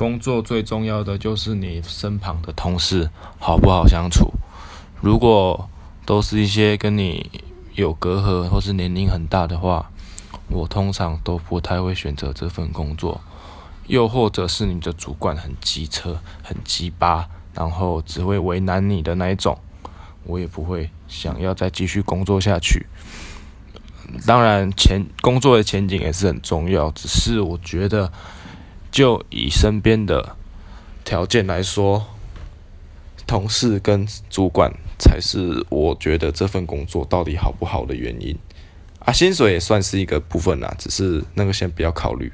工作最重要的就是你身旁的同事好不好相处。如果都是一些跟你有隔阂或是年龄很大的话，我通常都不太会选择这份工作。又或者是你的主管很机车、很鸡巴，然后只会为难你的那一种，我也不会想要再继续工作下去。当然，前工作的前景也是很重要，只是我觉得，就以身边的条件来说，同事跟主管才是我觉得这份工作到底好不好的原因。啊，薪水也算是一个部分啦，只是那个先不要考虑。